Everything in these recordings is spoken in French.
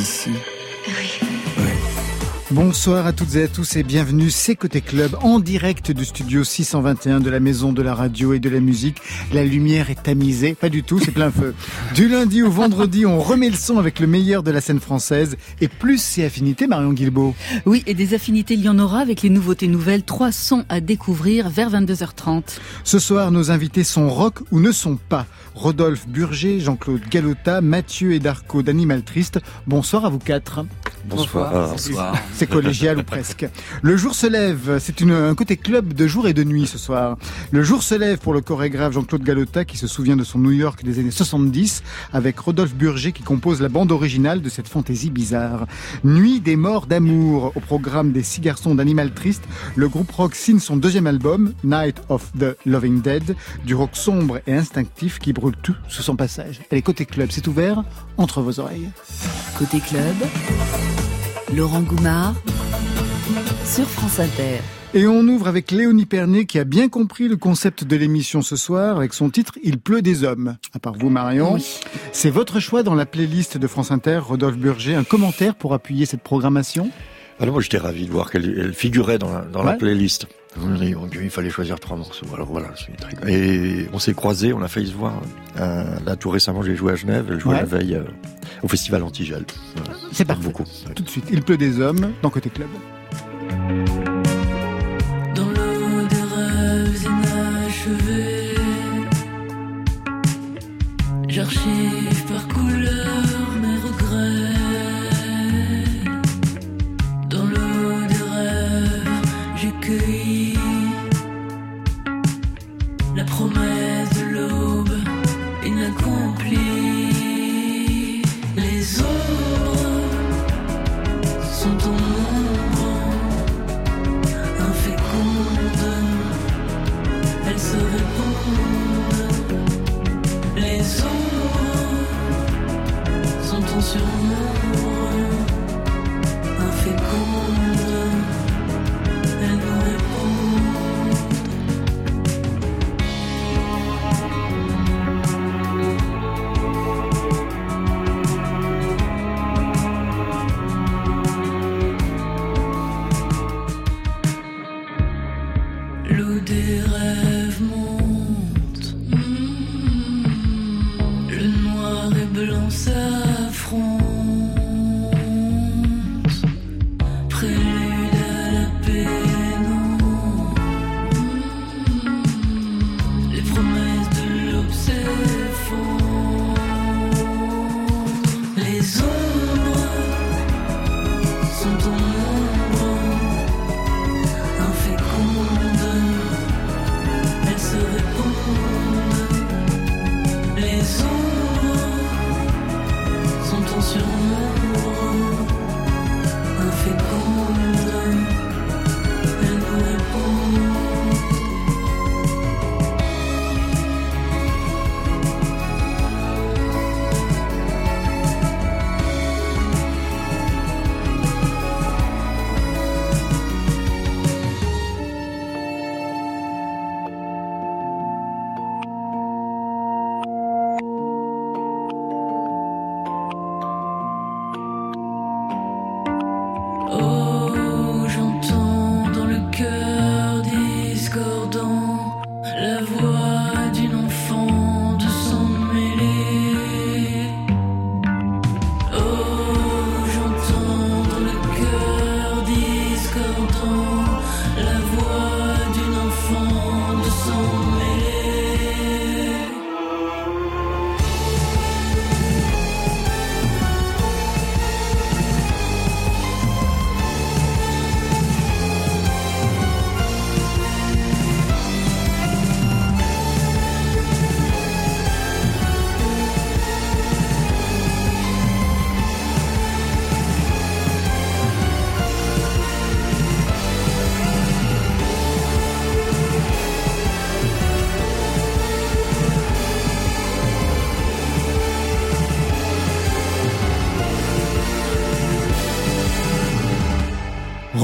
Ici Bonsoir à toutes et à tous et bienvenue, c'est Côté Club en direct du studio 621 de la Maison de la Radio et de la Musique. La lumière est tamisée, pas du tout, c'est plein feu. Du lundi au vendredi, on remet le son avec le meilleur de la scène française et plus c'est affinités, Marion Guilbeault. Oui, et des affinités, il y en aura avec les nouveautés nouvelles, trois sons à découvrir vers 22h30. Ce soir, nos invités sont rock ou ne sont pas. Rodolphe Burger, Jean-Claude Galota, Mathieu et Darco d'Animal Triste. Bonsoir à vous quatre. Bonsoir. Bonsoir. C'est collégial ou presque. Le jour se lève. C'est un côté club de jour et de nuit ce soir. Le jour se lève pour le chorégraphe Jean-Claude Galota qui se souvient de son New York des années 70 avec Rodolphe Burger qui compose la bande originale de cette fantaisie bizarre. Nuit des morts d'amour au programme des six garçons d'Animal Triste. Le groupe rock signe son deuxième album, Night of the Loving Dead, du rock sombre et instinctif qui brûle tout sous son passage. Allez, côté club, c'est ouvert entre vos oreilles. Côté club, Laurent Goumard sur France Inter. Et on ouvre avec Léonie Pernet qui a bien compris le concept de l'émission ce soir avec son titre Il pleut des hommes. À part vous Marion, Oui. c'est votre choix dans la playlist de France Inter, Rodolphe Burger. Un commentaire pour appuyer cette programmation? Alors moi j'étais ravi de voir qu'elle elle figurait dans la, dans la Ouais. playlist. Il fallait choisir trois morceaux. Alors voilà, c'est très- Et on s'est croisés, on a failli se voir. Euh, là tout récemment j'ai joué à Genève, elle jouait Ouais. la veille euh, au festival Antigel. Voilà. C'est parfait. Beaucoup. Ouais. Tout de suite, Il pleut des hommes dans Côté Club. Dans l'eau des rêves inachevés J'archive sont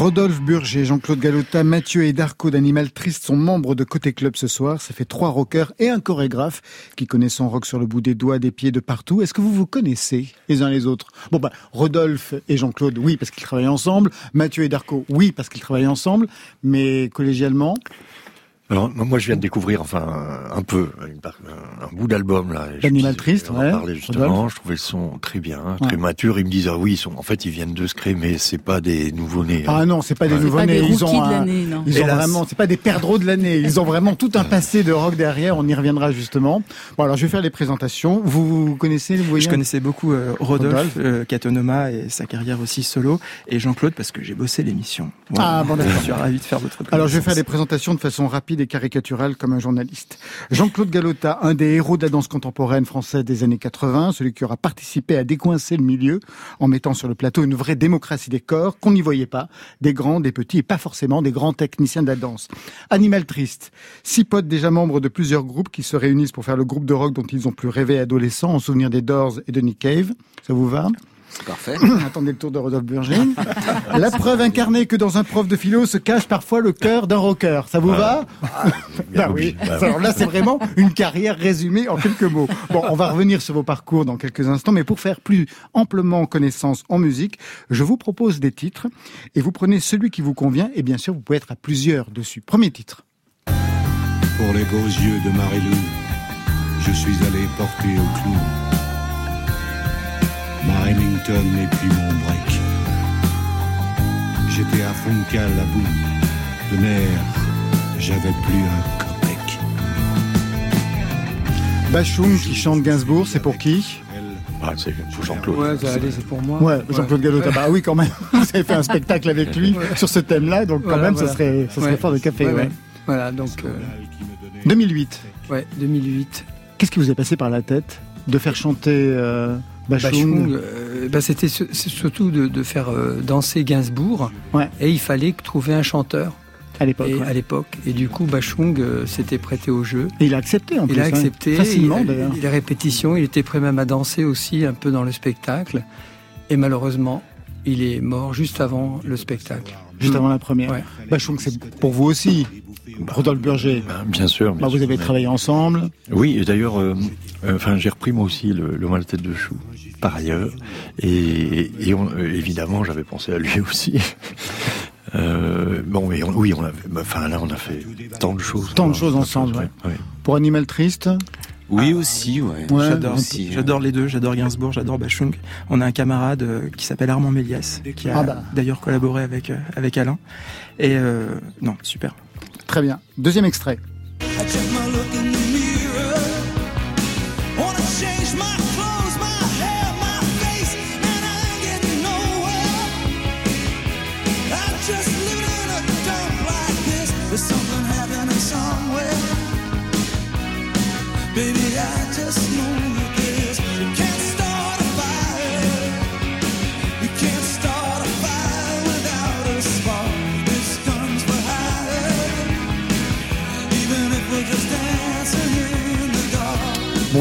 Rodolphe Burger, Jean-Claude Galota, Mathieu et Darko d'Animal Triste sont membres de Côté Club ce soir. Ça fait trois rockers et un chorégraphe qui connaissent son rock sur le bout des doigts, des pieds, de partout. Est-ce que vous vous connaissez les uns les autres? Bon bah Rodolphe et Jean-Claude, oui parce qu'ils travaillent ensemble. Mathieu et Darko, oui parce qu'ils travaillent ensemble. Mais collégialement, Alors, moi, je viens de découvrir, enfin, un peu, un, un bout d'album, là. Disais- Triste, on ouais. en parlait justement. Rodolphe. Je trouvais le son très bien, très Ouais. mature. Ils me disent, ah oui, ils sont, en fait, ils viennent de se créer, mais c'est pas des nouveaux-nés. hein. ah non, c'est pas des Ouais. nouveaux Pas des nés. Ils ont de un- l'année, non. Ils ont Hélas. vraiment, c'est pas des perdreaux de l'année. Ils ont vraiment tout un passé de rock derrière. On y reviendra justement. Bon, alors je vais faire les présentations. Vous, vous connaissez, vous voyez Je connaissais beaucoup euh, Rodolphe. Euh, Katonoma et sa carrière aussi solo, et Jean-Claude parce que j'ai bossé l'émission. Ah, bon, d'accord. Je suis ravi de faire votre Alors je vais faire les présentations de façon rapide et caricaturale comme un journaliste. Jean-Claude Galota, un des héros de la danse contemporaine française des années 80, celui qui aura participé à décoincer le milieu en mettant sur le plateau une vraie démocratie des corps qu'on n'y voyait pas, des grands, des petits et pas forcément des grands techniciens de la danse. Animal Triste, six potes déjà membres de plusieurs groupes qui se réunissent pour faire le groupe de rock dont ils ont pu rêver adolescents en souvenir des Doors et de Nick Cave. Ça vous va? Parfait. Attendez le tour de Rodolphe Burger. La preuve incarnée que dans un prof de philo se cache parfois le cœur d'un rocker. Ça vous va bien Bah oui. obligé. Bah oui. Alors là, c'est vraiment une carrière résumée en quelques mots. Bon, on va revenir sur vos parcours dans quelques instants, mais pour faire plus amplement connaissance en musique, je vous propose des titres et vous prenez celui qui vous convient et bien sûr, vous pouvez être à plusieurs dessus. Premier titre. Pour les beaux yeux de Marilou, je suis allé porter au clou ma Remington et puis mon break. J'étais à Funcal à bout de nerfs, j'avais plus un copec. Bachung qui chante Gainsbourg, c'est pour qui? Ah, c'est pour Jean-Claude. Ouais, c'est pour moi. Ouais, Jean-Claude Galota. Bah oui, quand même. Vous avez fait un spectacle avec lui sur ce thème-là, donc quand Voilà, même, voilà. ça serait, ça serait Ouais. fort de café. Ouais, ouais. ouais. Voilà, donc, euh, 2008. ouais, 2008. Qu'est-ce qui vous est passé par la tête de faire chanter euh, Bachung, Bachung, euh, bah, c'était surtout de, de faire euh, danser Gainsbourg. Ouais. Et il fallait trouver un chanteur à l'époque et, ouais. à l'époque. Et du coup, Bachung euh, s'était prêté au jeu. Et il a accepté en plus. Il a hein. accepté. Facilement il, d'ailleurs. il- les répétitions, il était prêt même à danser aussi un peu dans le spectacle. Et malheureusement, il est mort juste avant le spectacle. Juste avant la première. Ouais. Bachung, c'est pour vous aussi. Rodolphe Burger. Ben, bien sûr. bien Bah, vous sûr, avez mais- travaillé ensemble. Oui, et d'ailleurs, euh, euh, enfin, j'ai repris moi aussi le, le mal tête de chou, par ailleurs, et, et on- euh, évidemment, j'avais pensé à lui aussi. Euh, bon, mais on- oui, on avait, bah, enfin là, on a fait tant de choses. Tant de choses ensemble, ouais. Pour Animal Triste. Oui, aussi, ouais. Ouais, J'adore, aussi, j'adore les deux, j'adore Gainsbourg, j'adore Bachung. On a un camarade euh, qui s'appelle Armand Méliès, qui a Ah bah. d'ailleurs collaboré avec, euh, avec Alain. Et euh, non, super. Très bien. Deuxième extrait.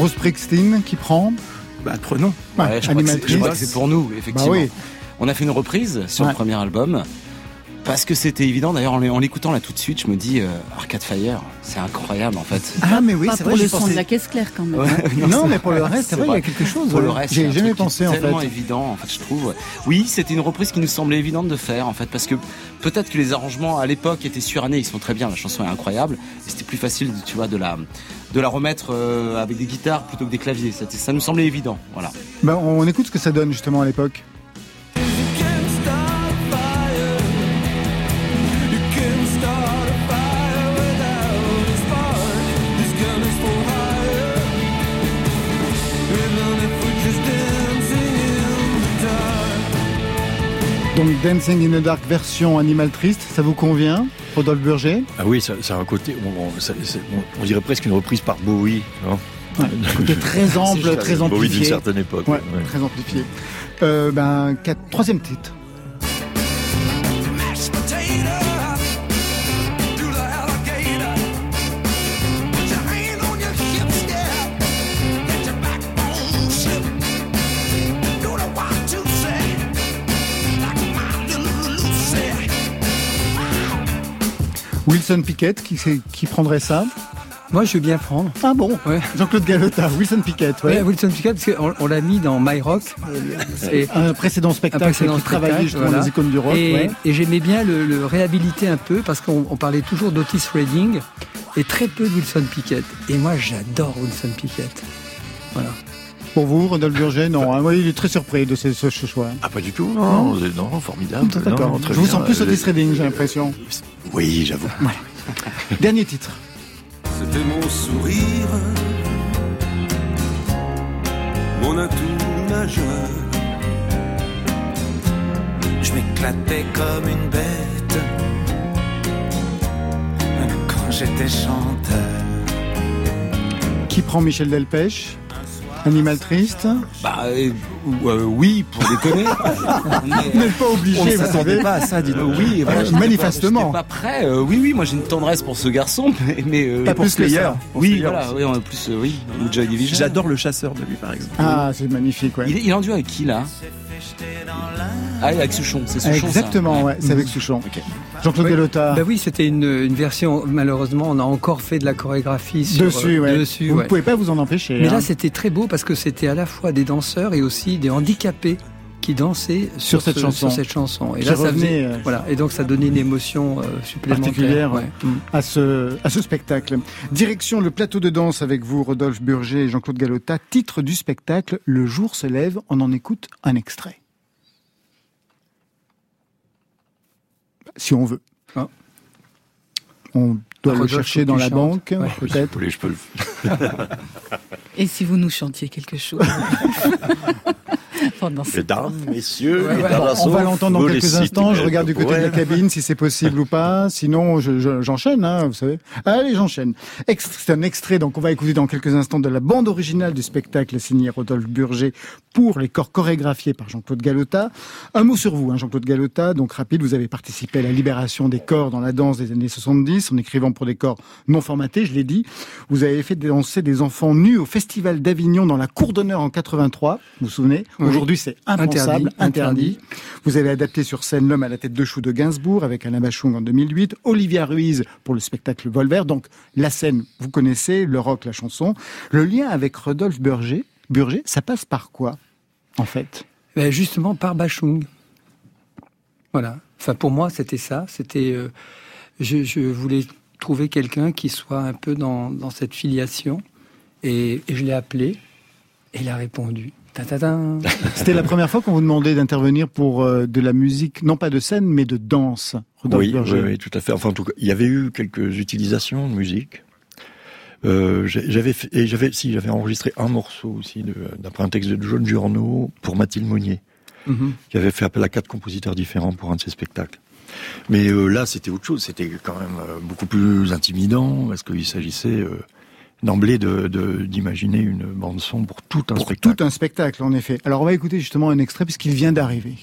Bruce Springsteen qui prend. Bah, prenons. Ouais, Ouais, je, crois que c'est- je crois que Triste. c'est pour nous, effectivement. Bah oui. On a fait une reprise sur Ouais. le premier album. Parce que c'était évident, d'ailleurs en l'é- en l'écoutant là tout de suite, je me dis euh, Arcade Fire, c'est incroyable en fait. Ah, mais oui, c'est pour vrai, le j'ai son pensé- de la caisse claire quand même. Ouais, Non, mais pour le reste, c'est vrai, il y a quelque chose. Pour le ouais. reste, J'ai jamais pensé en tellement évident en fait, je trouve. Oui, c'était une reprise qui nous semblait évidente de faire en fait, parce que peut-être que les arrangements à l'époque étaient surannés, ils sont très bien, la chanson est incroyable, et c'était plus facile, tu vois, de la de la remettre euh, avec des guitares plutôt que des claviers. Ça, ça nous semblait évident, voilà. Ben, on écoute ce que ça donne justement à l'époque. Donc Dancing in the Dark version Animal Triste, ça vous convient Rodolphe Burger? Ah oui, ça, ça a un côté, on, on- ça- c'est- on- on dirait presque une reprise par Bowie. non? Ouais, côté très ample, très Bowie d'une amplifié. certaine époque. Ouais, ouais. très amplifié. Euh, ben, quatre- troisième titre. Wilson Pickett, qui, prendrait ça Moi, je veux bien prendre. Ah bon Ouais. Jean-Claude Galota, Wilson Pickett, ouais. Ouais, Wilson Pickett, parce qu'on on l'a mis dans My Rock. euh, c'est Un précédent spectacle un précédent qui travaillait justement voilà. les icônes du rock. Et, ouais. et j'aimais bien le, le réhabiliter un peu parce qu'on on parlait toujours d'Otis Redding et très peu de Wilson Pickett. Et moi, j'adore Wilson Pickett. Voilà. Pour vous, Rodolphe Burger, non. hein, oui, il est très surpris de ce, ce choix. Ah, pas du tout, non, non, non, formidable. D'accord. Non, très Je vous bien. sens plus Euh, Otis Redding, j'ai l'impression. Oui, j'avoue. Dernier titre. C'était mon sourire, mon atout majeur. Je m'éclatais comme une bête, même quand j'étais chanteur. Qui prend Michel Delpech? Animal triste Bah euh, euh, oui, pour déconner. Vous n'êtes pas obligé, On ne vous savez. pas à ça. Oui, voilà, Euh, pas- manifestement. j'étais pas prêt. euh, oui, oui, moi j'ai une tendresse pour ce garçon, mais, mais euh, Pas pour plus que Slayer. ça. Oui, voilà, oui, en plus, euh, oui, Division. J'adore le chasseur de lui, par exemple. Ah, c'est magnifique, ouais. Il, il est en duo avec qui là? Ah, avec Souchon, c'est Souchon. Exactement, ça. ouais, c'est avec Souchon. Jean-Claude Oui. Galota. Bah oui, c'était une, une version, malheureusement, on a encore fait de la chorégraphie sur, dessus, ouais. dessus, vous ne ouais. pouvez pas vous en empêcher. Mais hein. là, c'était très beau parce que c'était à la fois des danseurs et aussi des handicapés qui dansaient Sur cette ce- chanson. Sur cette chanson. Et Qui là, ça euh, voilà. Et donc, ça donnait une émotion euh, supplémentaire. particulière ouais. Mm. à ce, à ce spectacle. Direction le plateau de danse avec vous, Rodolphe Burger et Jean-Claude Galota. Titre du spectacle, Le jour se lève. On en écoute un extrait. Si on veut. Ah. On doit le chercher dans la banque, Ouais. peut-être. Je peux le Et si vous nous chantiez quelque chose pendant Mesdames, messieurs, Ouais, ouais, mesdames, bon, on va l'entendre dans quelques instants. Je regarde du côté de la cabine si c'est possible ou pas. Sinon, je- je- j'enchaîne, hein, vous savez. Allez, j'enchaîne. C'est un extrait, donc on va écouter dans quelques instants de la bande originale du spectacle signé Rodolphe Burger pour les corps chorégraphiés par Jean-Claude Galota. Un mot sur vous, hein, Jean-Claude Galota. Donc rapide, vous avez participé à la libération des corps dans la danse des années 70 en écrivant pour des corps non formatés, je l'ai dit. Vous avez fait danser des enfants nus au Festival d'Avignon dans la cour d'honneur en 83. Vous vous souvenez Oui. Aujourd'hui, c'est impensable, Interdit, interdit. interdit. Vous avez adapté sur scène L'homme à la tête de chou de Gainsbourg avec Alain Bachung en 2008, Olivia Ruiz pour le spectacle Volver. Donc la scène, vous connaissez, le rock, la chanson. Le lien avec Rodolphe Burger, Burger ça passe par quoi en fait? Ben, justement par Bachung. Voilà. Enfin, pour moi, c'était ça. C'était, euh, je, je voulais trouver quelqu'un qui soit un peu dans, dans cette filiation, et, et je l'ai appelé, et il a répondu. C'était la première fois qu'on vous demandait d'intervenir pour euh, de la musique, non pas de scène, mais de danse. Oui, Burger. oui, oui, tout à fait. Enfin, en tout cas, il y avait eu quelques utilisations de musique. Euh, j'avais fait- et j'avais si j'avais enregistré un morceau aussi d'après un texte de John Giorno pour Mathilde Monnier, Mhm. qui avait fait appel à quatre compositeurs différents pour un de ses spectacles. Mais euh, là, c'était autre chose. C'était quand même euh, beaucoup plus intimidant parce qu'il s'agissait euh, d'emblée de- de- d'imaginer une bande son pour tout un Pour spectacle. tout un spectacle, en effet. Alors on va écouter justement un extrait puisqu'il vient d'arriver.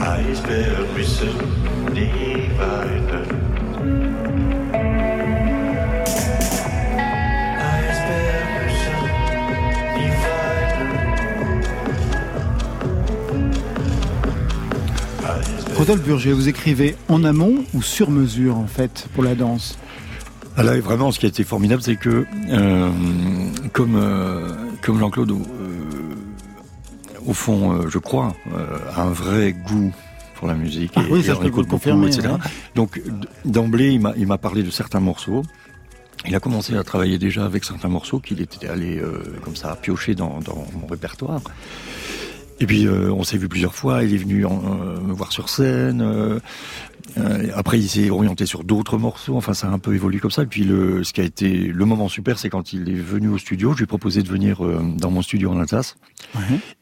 Eisberg müssen nie weinen. Rodolphe Burger, vous écrivez en amont ou sur mesure en fait pour la danse? Ah là, vraiment, ce qui a été formidable, c'est que, euh, comme, euh, comme Jean-Claude, euh, au fond, euh, je crois, a un vrai goût pour la musique Ah et, oui, et ça, je écoute beaucoup, etc. ouais. Donc, d'emblée, il m'a, il m'a parlé de certains morceaux. Il a commencé à travailler déjà avec certains morceaux qu'il était allé comme ça piocher dans, dans mon répertoire. Et puis euh, on s'est vu plusieurs fois. Il est venu en- euh, me voir sur scène. euh, euh, après, il s'est orienté sur d'autres morceaux. Enfin, ça a un peu évolué comme ça. Et puis, le, ce qui a été le moment super, c'est quand il est venu au studio. Je lui ai proposé de venir euh, dans mon studio en Alsace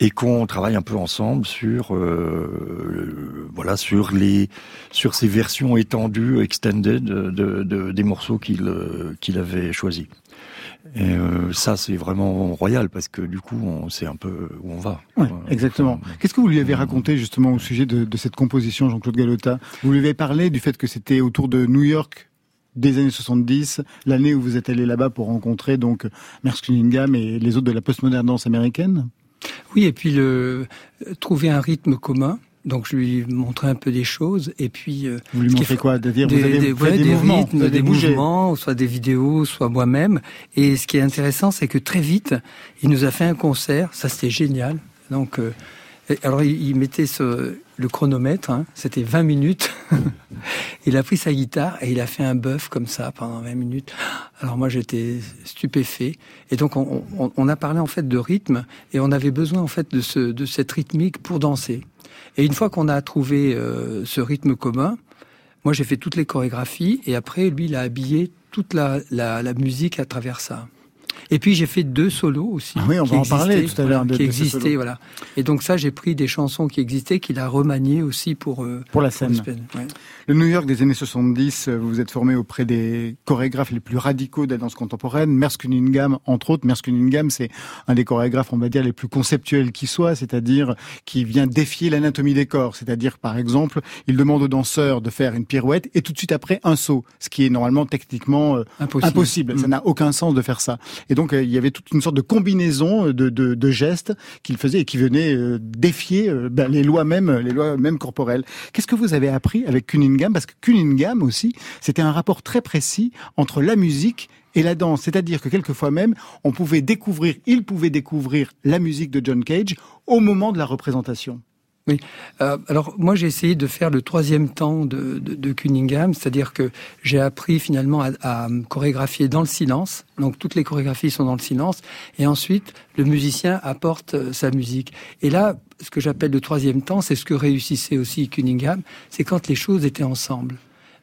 et qu'on travaille un peu ensemble sur, euh, voilà, sur les, sur ces versions étendues, extended de, de- des morceaux qu'il qu'il avait choisis. Et euh, ça, c'est vraiment royal parce que du coup, on sait un peu où on va. Ouais, exactement. Qu'est-ce que vous lui avez raconté justement au sujet de, de cette composition, Jean-Claude Galota Vous lui avez parlé du fait que c'était autour de New York des années 70, l'année où vous êtes allé là-bas pour rencontrer donc Merce Cunningham et les autres de la postmoderne danse américaine? Oui, et puis le euh, trouver un rythme commun. Donc je lui montrais un peu des choses et puis euh, Vous lui montrez quoi? C'est-à-dire des, vous avez des- ouais, des, des mouvements, rythmes, des mouvements, soit des vidéos, soit moi-même. Et ce qui est intéressant, c'est que très vite, il nous a fait un concert. Ça, c'était génial. Donc, euh, et alors il, il mettait ce, le chronomètre. hein, c'était 20 minutes. il a pris sa guitare et il a fait un bœuf comme ça pendant 20 minutes. Alors moi, j'étais stupéfait. Et donc, on, on- on a parlé en fait de rythme et on avait besoin en fait de, ce, de cette rythmique pour danser. Et une fois qu'on a trouvé euh, ce rythme commun, moi j'ai fait toutes les chorégraphies et après lui il a habillé toute la, la, la musique à travers ça. Et puis j'ai fait deux solos aussi. Ah oui, on va en parler tout à l'heure Qui existaient, voilà. Et donc ça j'ai pris des chansons qui existaient qu'il a remaniées aussi pour euh, Pour la scène. Ouais. Le New York des années 70, euh, vous vous êtes formé auprès des chorégraphes les plus radicaux de la danse contemporaine. Merce Cunningham, entre autres. Merce Cunningham, c'est un des chorégraphes, on va dire, les plus conceptuels qui soit, c'est-à-dire qui vient défier l'anatomie des corps. C'est-à-dire, par exemple, il demande aux danseurs de faire une pirouette et tout de suite après un saut, ce qui est normalement techniquement euh, Impossible. impossible. Ça Mm. n'a aucun sens de faire ça. Et donc, euh, il y avait toute une sorte de combinaison de, de, de gestes qu'il faisait et qui venaient euh, défier euh, ben, les lois même, les lois même corporelles. Qu'est-ce que vous avez appris avec Cunningham? Parce que Cunningham aussi, c'était un rapport très précis entre la musique et la danse. C'est-à-dire que quelquefois même, on pouvait découvrir, il pouvait découvrir la musique de John Cage au moment de la représentation. Oui. Euh, alors moi j'ai essayé de faire le troisième temps de, de, de Cunningham, c'est-à-dire que j'ai appris finalement à, chorégraphier dans le silence. Donc toutes les chorégraphies sont dans le silence, et ensuite le musicien apporte euh, sa musique. Et là, ce que j'appelle le troisième temps, c'est ce que réussissait aussi Cunningham, c'est quand les choses étaient ensemble.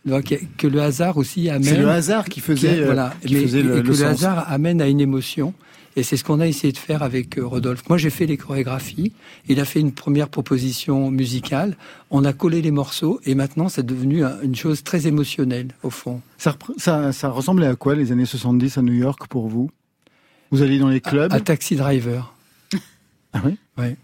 Donc, que le hasard aussi amène. C'est le hasard qui faisait, qui- euh, voilà, qui mais- faisait le- et que le hasard amène à une émotion. Et c'est ce qu'on a essayé de faire avec euh, Rodolphe. Moi, j'ai fait les chorégraphies. Il a fait une première proposition musicale. On a collé les morceaux et maintenant, c'est devenu un- une chose très émotionnelle, au fond. Ça, repre- ça, ça ressemblait à quoi les années 70 à New York pour vous? Vous alliez dans les clubs? À, à Taxi Driver. Ah oui? Ouais.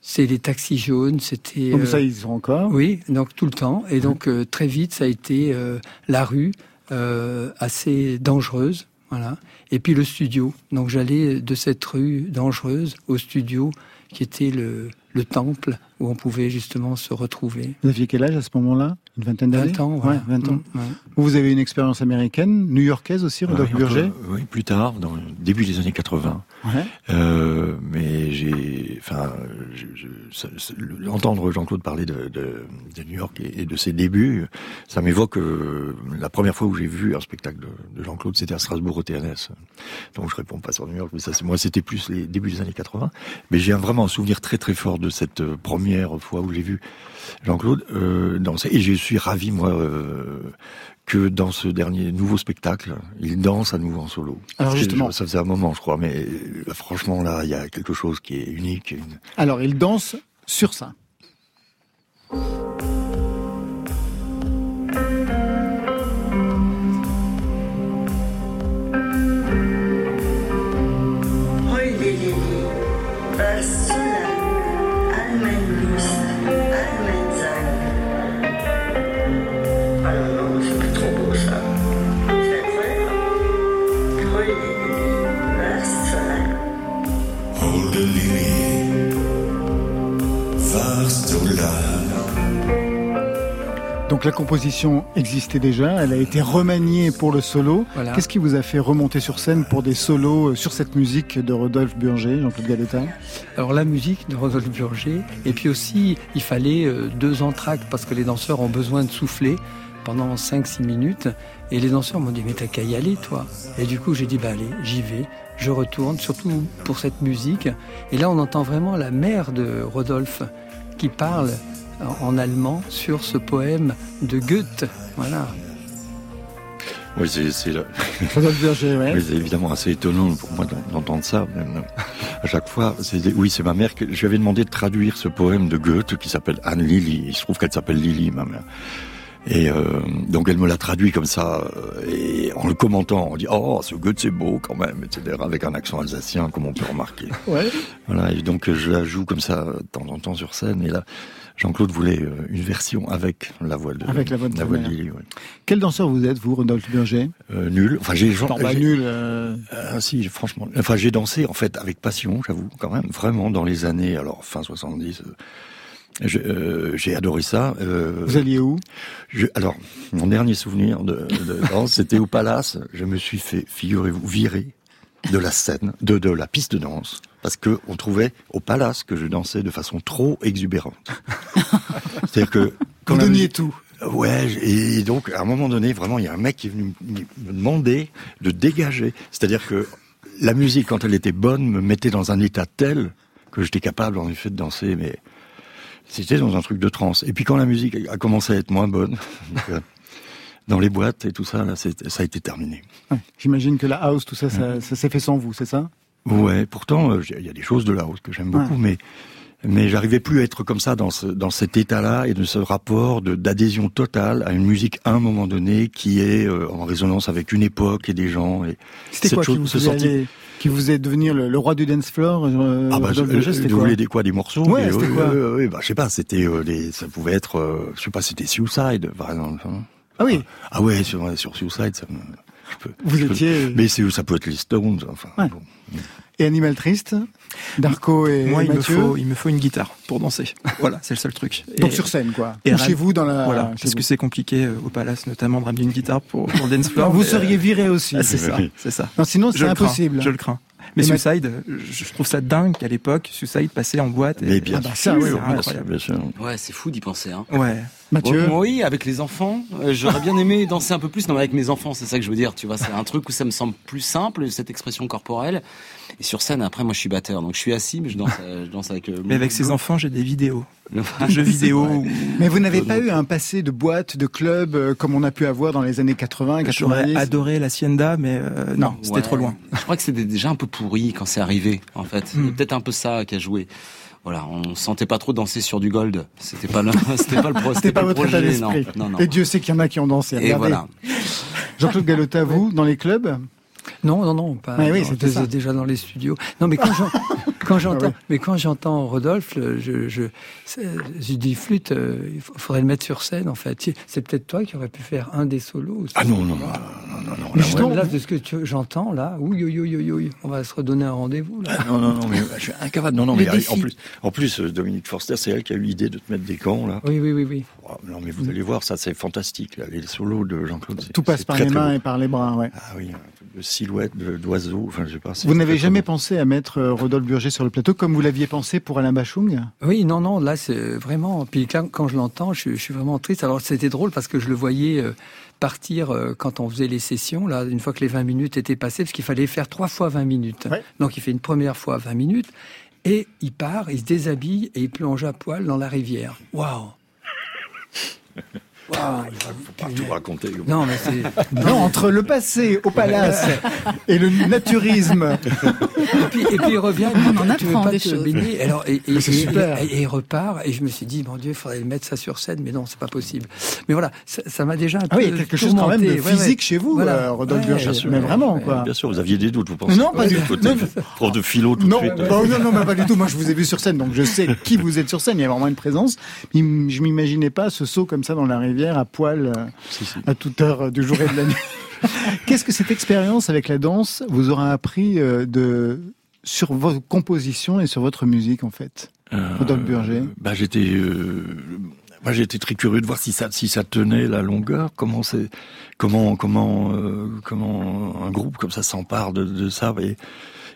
C'est les taxis jaunes, c'était. Comme euh, ça, ils sont encore? Oui, donc tout le temps. Et donc euh, très vite, ça a été euh, la rue, euh, assez dangereuse. Voilà. Et puis le studio. Donc j'allais de cette rue dangereuse au studio qui était le, le temple où on pouvait justement se retrouver. Vous aviez quel âge à ce moment-là? Une vingtaine d'années 20 ans, voilà. Ouais, 20 ans. Mm, ouais. Vous, avez une expérience américaine, new-yorkaise aussi, Rodolphe Oui, un peu, Burger Oui, plus tard, dans le début des années 80. Ouais. Euh, mais j'ai, enfin, je, entendre Jean-Claude parler de, de, de New York et, et de ses débuts, ça m'évoque euh, la première fois où j'ai vu un spectacle de, de Jean-Claude, c'était à Strasbourg au TNS. Donc je réponds pas sur New York, mais ça, moi, c'était plus les débuts des années 80. Mais j'ai vraiment un souvenir très très fort de cette euh, première fois où j'ai vu Jean-Claude euh, danser, et je suis ravi moi. euh, que dans ce dernier nouveau spectacle, il danse à nouveau en solo. Alors, Parce que justement. ça faisait un moment, je crois, mais euh, franchement là, il y a quelque chose qui est unique. une- Alors, il danse sur ça. Composition existait déjà, elle a été remaniée pour le solo. Voilà. Qu'est-ce qui vous a fait remonter sur scène pour des solos euh, sur cette musique de Rodolphe Burger, Jean-Claude Galetta Alors la musique de Rodolphe Burger, et puis aussi il fallait euh, deux entractes parce que les danseurs ont besoin de souffler pendant 5-6 minutes. Et les danseurs m'ont dit mais t'as qu'à y aller toi. Et du coup j'ai dit bah allez, j'y vais, je retourne, surtout pour cette musique. Et là on entend vraiment la mère de Rodolphe qui parle en, allemand sur ce poème de Goethe. Voilà. Oui, c'est, ouais. oui, c'est évidemment assez étonnant pour moi d'en- d'entendre ça. Même, à chaque fois, c'est, des- oui, c'est ma mère que je lui avais demandé de traduire ce poème de Goethe qui s'appelle Anne Lily. Il se trouve qu'elle s'appelle Lily, ma mère. Et euh, donc elle me l'a traduit comme ça, euh, et en le commentant, on dit oh ce Goethe c'est beau quand même, etc. Avec un accent alsacien comme on peut remarquer. Ouais. Voilà, et donc je la joue comme ça de temps en temps sur scène. Et là, Jean-Claude voulait euh, une version avec la voix de Avec la voix de la sa voix de mère. Lily. ouais. Quel danseur vous êtes, vous, Rodolphe Burger Euh, nul. Enfin j'ai bah, nul. euh, Ah si, franchement. Enfin, j'ai dansé en fait avec passion, j'avoue, quand même, vraiment dans les années, alors fin 70. euh, je- euh, j'ai adoré ça. euh, Vous alliez où? Je- Alors, mon dernier souvenir de, de danse, c'était au Palace. Je me suis fait, figurez-vous, virer de la scène, de, de la piste de danse, parce que on trouvait au Palace que je dansais de façon trop exubérante. C'est-à-dire que quand Vous donniez tout. Ouais, et donc à un moment donné, vraiment, il y a un mec qui est venu me demander de dégager. C'est-à-dire que la musique, quand elle était bonne, me mettait dans un état tel que j'étais capable, en effet, de danser, mais c'était dans un truc de transe. Et puis quand la musique a commencé à être moins bonne, donc, euh, dans les boîtes et tout ça, là, ça a été terminé. Ouais. J'imagine que la house, tout ça, ça, ça s'est fait sans vous, c'est ça? Ouais, pourtant, euh, il y a des choses de la house que j'aime beaucoup, Ouais. mais mais j'arrivais plus à être comme ça dans ce dans cet état-là et de ce rapport d'adhésion totale à une musique à un moment donné qui est euh, en résonance avec une époque et des gens. Et C'était quoi qui chose- vous, ce senti- qui vous faisait devenir le, le roi du dance floor euh, Ah bah, je- euh, vous voulez des quoi, des morceaux Ouais, c'était euh, quoi bah, je sais pas, c'était euh, les, ça pouvait être, euh, je sais pas, c'était Suicide, par exemple. hein. Ah oui, Ah ouais, sur, sur Suicide, ça me, je peux- vous je peux- étiez... mais c'est, ça peut être les Stones, enfin. Ouais. bon. Et Animal Triste Darko et Moi, il me, faut, il me faut une guitare pour danser. Voilà, c'est le seul truc. Donc Et- sur scène, quoi. et Ou chez vous, dans la... Voilà, parce que c'est compliqué euh, au Palace, notamment, de ramener une guitare pour, pour dance floor. Vous mais, seriez euh, viré aussi. ah, c'est ça, c'est ça. Non, sinon, c'est crains, impossible. je le crains. Mais Et Suicide, je, je trouve ça dingue qu'à l'époque, Suicide passait en boîte. Et, Mais bien Ah bah ça, oui, bien sûr. Ouais, c'est fou d'y penser. Hein. Ouais. Mathieu Bon, oui, avec les enfants, euh, j'aurais bien aimé danser un peu plus, non, mais avec mes enfants, c'est ça que je veux dire, tu vois, c'est un truc où ça me semble plus simple, cette expression corporelle. Et sur scène, après, moi, je suis batteur, donc je suis assis, mais je danse, euh, je danse avec. euh, Mais avec ses enfants, j'ai des vidéos, de jeux vidéo. Mais vous n'avez pas eu un passé de boîte, de club, euh, comme on a pu avoir dans les années 80, J'aurais 90 adoré la Sienda, mais euh, non, c'était Ouais. trop loin. Je crois que c'était déjà un peu pourri quand c'est arrivé, en fait. Hmm. peut-être un peu ça qui a joué. Voilà, on sentait pas trop danser sur du gold. C'était pas le, c'était pas le pro, C'était pas le votre état projet, non, d'esprit. non, non. Et Dieu sait qu'il y en a qui ont dansé. Et voilà. Jean-Claude Galota, vous, dans les clubs? Non, non, non, pas. Ouais, oui, non, c'était déjà dans les studios. Non, mais quand quand j'entends, Ah ouais. mais quand j'entends Rodolphe, je, je, je dis flûte, euh, il faudrait le mettre sur scène en fait. C'est peut-être toi qui aurais pu faire un des solos. Ah non, non, non, non, non, non, Mais là, justement, là, de ce que j'entends là, oui, oui, oui, oui, oui, on va se redonner un rendez-vous là. Ah, non, non, non, mais je suis incapable. Non, non, mais en plus, en plus, euh, Dominique Forster, c'est elle qui a eu l'idée de te mettre des gants, là. Oui, oui, oui, oui. Oh, non, mais vous allez voir, ça, c'est fantastique, là. Les solos de Jean-Claude, Tout passe par très, les mains et par les bras, ouais. Ah oui, silhouette, d'oiseau, enfin, je sais pas. c'est Vous n'avez jamais pensé à mettre euh, Rodolphe Burger sur le plateau comme vous l'aviez pensé pour Alain Bachung? Oui, non, non, là c'est vraiment. Puis quand, quand je l'entends, je, suis- je suis vraiment triste. Alors c'était drôle parce que je le voyais euh, partir euh, quand on faisait les sessions, là, une fois que les 20 minutes étaient passées, parce qu'il fallait faire trois fois 20 minutes. Ouais. Donc il fait une première fois 20 minutes et il part, il se déshabille et il plonge à poil dans la rivière. Waouh Waouh Faut pas tout raconter. Non, mais c'est. Non, entre le passé au palace et le naturisme. Et puis, et puis il revient, il On en tu veux apprend des choses. baigner? Alors, et, et- Mais c'est et- super. Et, et il repart, et je me suis dit, mon Dieu, il faudrait mettre ça sur scène, mais non, c'est pas possible. Mais voilà, ça ça m'a déjà un Ah oui, il y a quelque chose quand même de tourmenté. Ouais, ouais. physique chez vous, Voilà. euh, Rodolphe Ouais, Burger. bien sûr. Mais vraiment, Ouais. quoi. Bien sûr, vous aviez des doutes, vous pensez Non, pas du tout. Non, Prof de philo tout Non, de suite. bah, non, non, mais pas du tout. Moi, je vous ai vu sur scène, donc je sais qui vous êtes sur scène. Il y a vraiment une présence. Mais Je m'imaginais pas ce saut comme ça dans la rivière à poil euh, Si, si. à toute heure euh, du jour et de la nuit. Qu'est-ce que cette expérience avec la danse vous aura appris euh, de sur vos compositions et sur votre musique en fait Rodolphe Burger? Bah, j'étais, euh, moi, j'étais très curieux de voir si ça, si ça tenait la longueur. Comment c'est, comment, comment, euh, comment un groupe comme ça s'empare de, de ça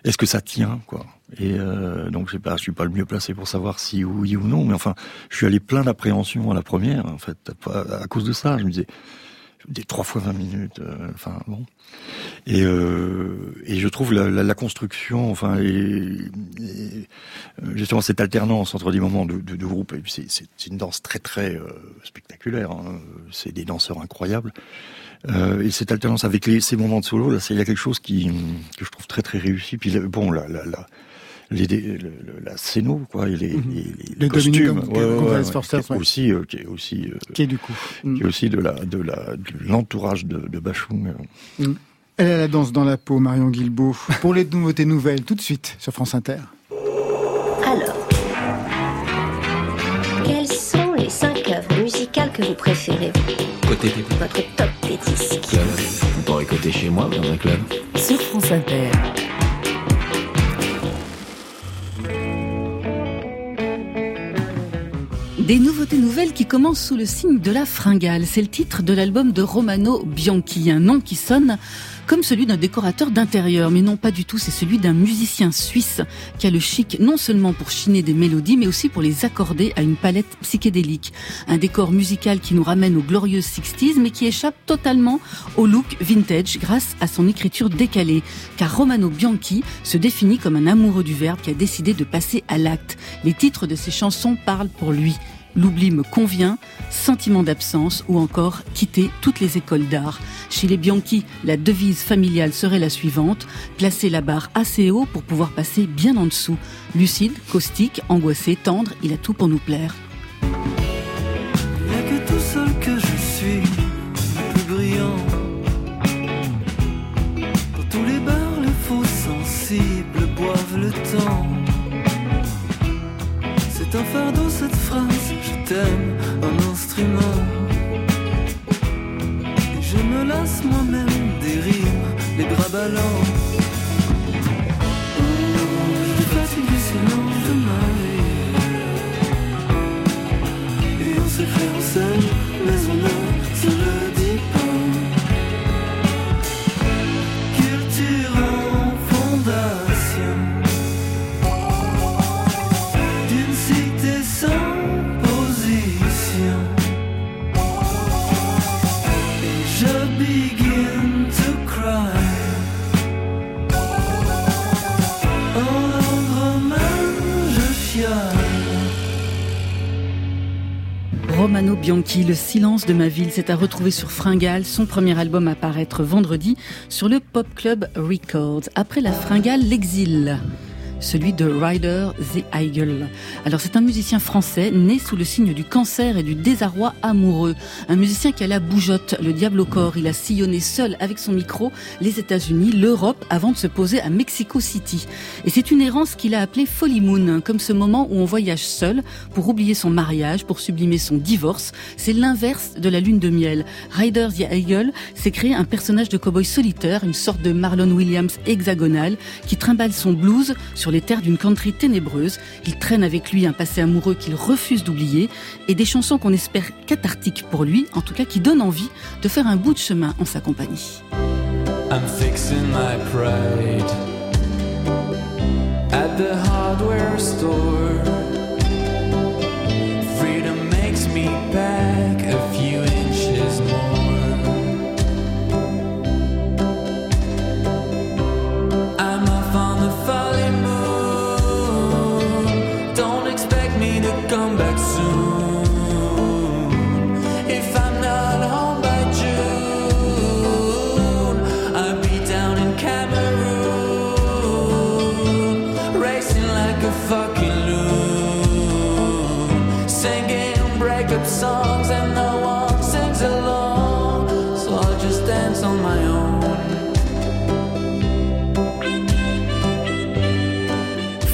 est-ce que ça tient, quoi? Et euh, donc, je je suis pas le mieux placé pour savoir si oui ou non, mais enfin, je suis allé plein d'appréhension à la première, en fait, à, cause de ça. Je me disais, des trois fois 20 minutes, euh, enfin bon. Et, euh, et je trouve la, la, la construction, enfin, et, et, euh, justement cette alternance entre des moments de, de, de groupe, et puis c'est une danse très très euh, spectaculaire. hein. C'est des danseurs incroyables. Euh, et cette alternance avec les, ces moments de solo, là, c'est- il y a quelque chose qui que je trouve très très réussi. Puis là, bon, les, le- le- la scéno, quoi, et les, les, les Mhm. Le costumes, Dominique Gonzalez Forster, qui est ouais. aussi, euh, qui est aussi, euh, Qui est du coup. qui est aussi de la, de la, de l'entourage de, de Bachung. Elle a la danse dans la peau, Marion Guilbault. Pour les nouveautés nouvelles, tout de suite sur France Inter. Que vous préférez Côté Votre top des disques club. On pourrait côté chez moi dans un club. Sur France Inter. Des nouveautés nouvelles qui commencent sous le signe de la fringale. C'est le titre de l'album de Romano Bianchi, un nom qui sonne comme celui d'un décorateur d'intérieur, mais non pas du tout, c'est celui d'un musicien suisse qui a le chic non seulement pour chiner des mélodies, mais aussi pour les accorder à une palette psychédélique. Un décor musical qui nous ramène aux glorieuses 60s, mais qui échappe totalement au look vintage grâce à son écriture décalée. Car Romano Bianchi se définit comme un amoureux du verbe qui a décidé de passer à l'acte. Les titres de ses chansons parlent pour lui. L'oubli me convient, sentiment d'absence ou encore quitter toutes les écoles d'art. Chez les Bianchi, la devise familiale serait la suivante, placer la barre assez haut pour pouvoir passer bien en dessous. Lucide, caustique, angoissé, tendre, il a tout pour nous plaire. Y'a que tout seul que je suis le plus brillant. Dans tous les bars, les faux sensibles boivent le temps. C'est un fardeau cette phrase, je t'aime, un instrument. Et je me lasse moi-même des rimes, les bras ballants. Romano Bianchi, Le silence de ma ville, c'est à retrouver sur Fringale, son premier album à paraître vendredi sur le Pop Club Records. Après la Fringale, l'exil. Celui de Ryder the Eagle. Alors c'est un musicien français né sous le signe du cancer et du désarroi amoureux. Un musicien qui a la bougeotte, le diable au corps. Il a sillonné seul avec son micro les États-Unis, l'Europe avant de se poser à Mexico City. Et c'est une errance qu'il a appelée Folly Moon, comme ce moment où on voyage seul pour oublier son mariage, pour sublimer son divorce. C'est l'inverse de la lune de miel. Ryder the Eagle s'est créé un personnage de cowboy solitaire, une sorte de Marlon Williams hexagonal, qui trimballe son blues sur les terres d'une country ténébreuse. Il traîne avec lui un passé amoureux qu'il refuse d'oublier et des chansons qu'on espère cathartiques pour lui, en tout cas qui donnent envie de faire un bout de chemin en sa compagnie.